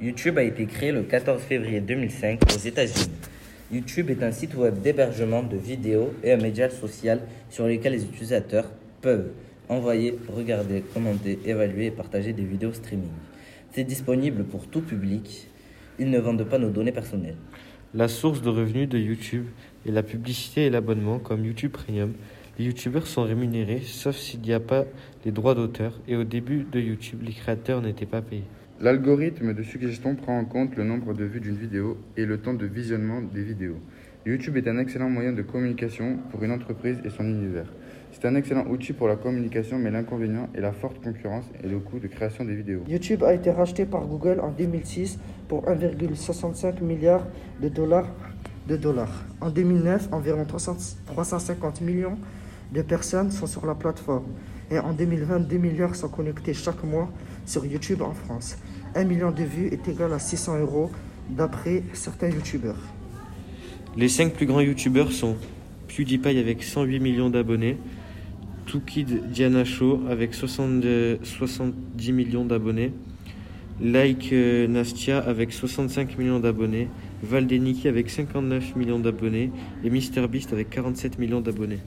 YouTube a été créé le 14 février 2005 aux États-Unis. YouTube est un site web d'hébergement de vidéos et un média social sur lequel les utilisateurs peuvent envoyer, regarder, commenter, évaluer et partager des vidéos streaming. C'est disponible pour tout public. Ils ne vendent pas nos données personnelles. La source de revenus de YouTube est la publicité et l'abonnement comme YouTube Premium. Les YouTubeurs sont rémunérés sauf s'il n'y a pas les droits d'auteur et au début de YouTube, les créateurs n'étaient pas payés. L'algorithme de suggestion prend en compte le nombre de vues d'une vidéo et le temps de visionnement des vidéos. YouTube est un excellent moyen de communication pour une entreprise et son univers. C'est un excellent outil pour la communication, mais l'inconvénient est la forte concurrence et le coût de création des vidéos. YouTube a été racheté par Google en 2006 pour 1,65 milliard de dollars, de dollars. En 2009, environ 350 millions de personnes sont sur la plateforme. Et en 2020, 2 milliards sont connectés chaque mois sur YouTube en France. 1 million de vues est égal à 600 euros d'après certains YouTubeurs. Les 5 plus grands YouTubeurs sont PewDiePie avec 108 millions d'abonnés, Toukid Diana Show avec 70 millions d'abonnés, Like euh, Nastia avec 65 millions d'abonnés, Valdeniki avec 59 millions d'abonnés et MrBeast avec 47 millions d'abonnés.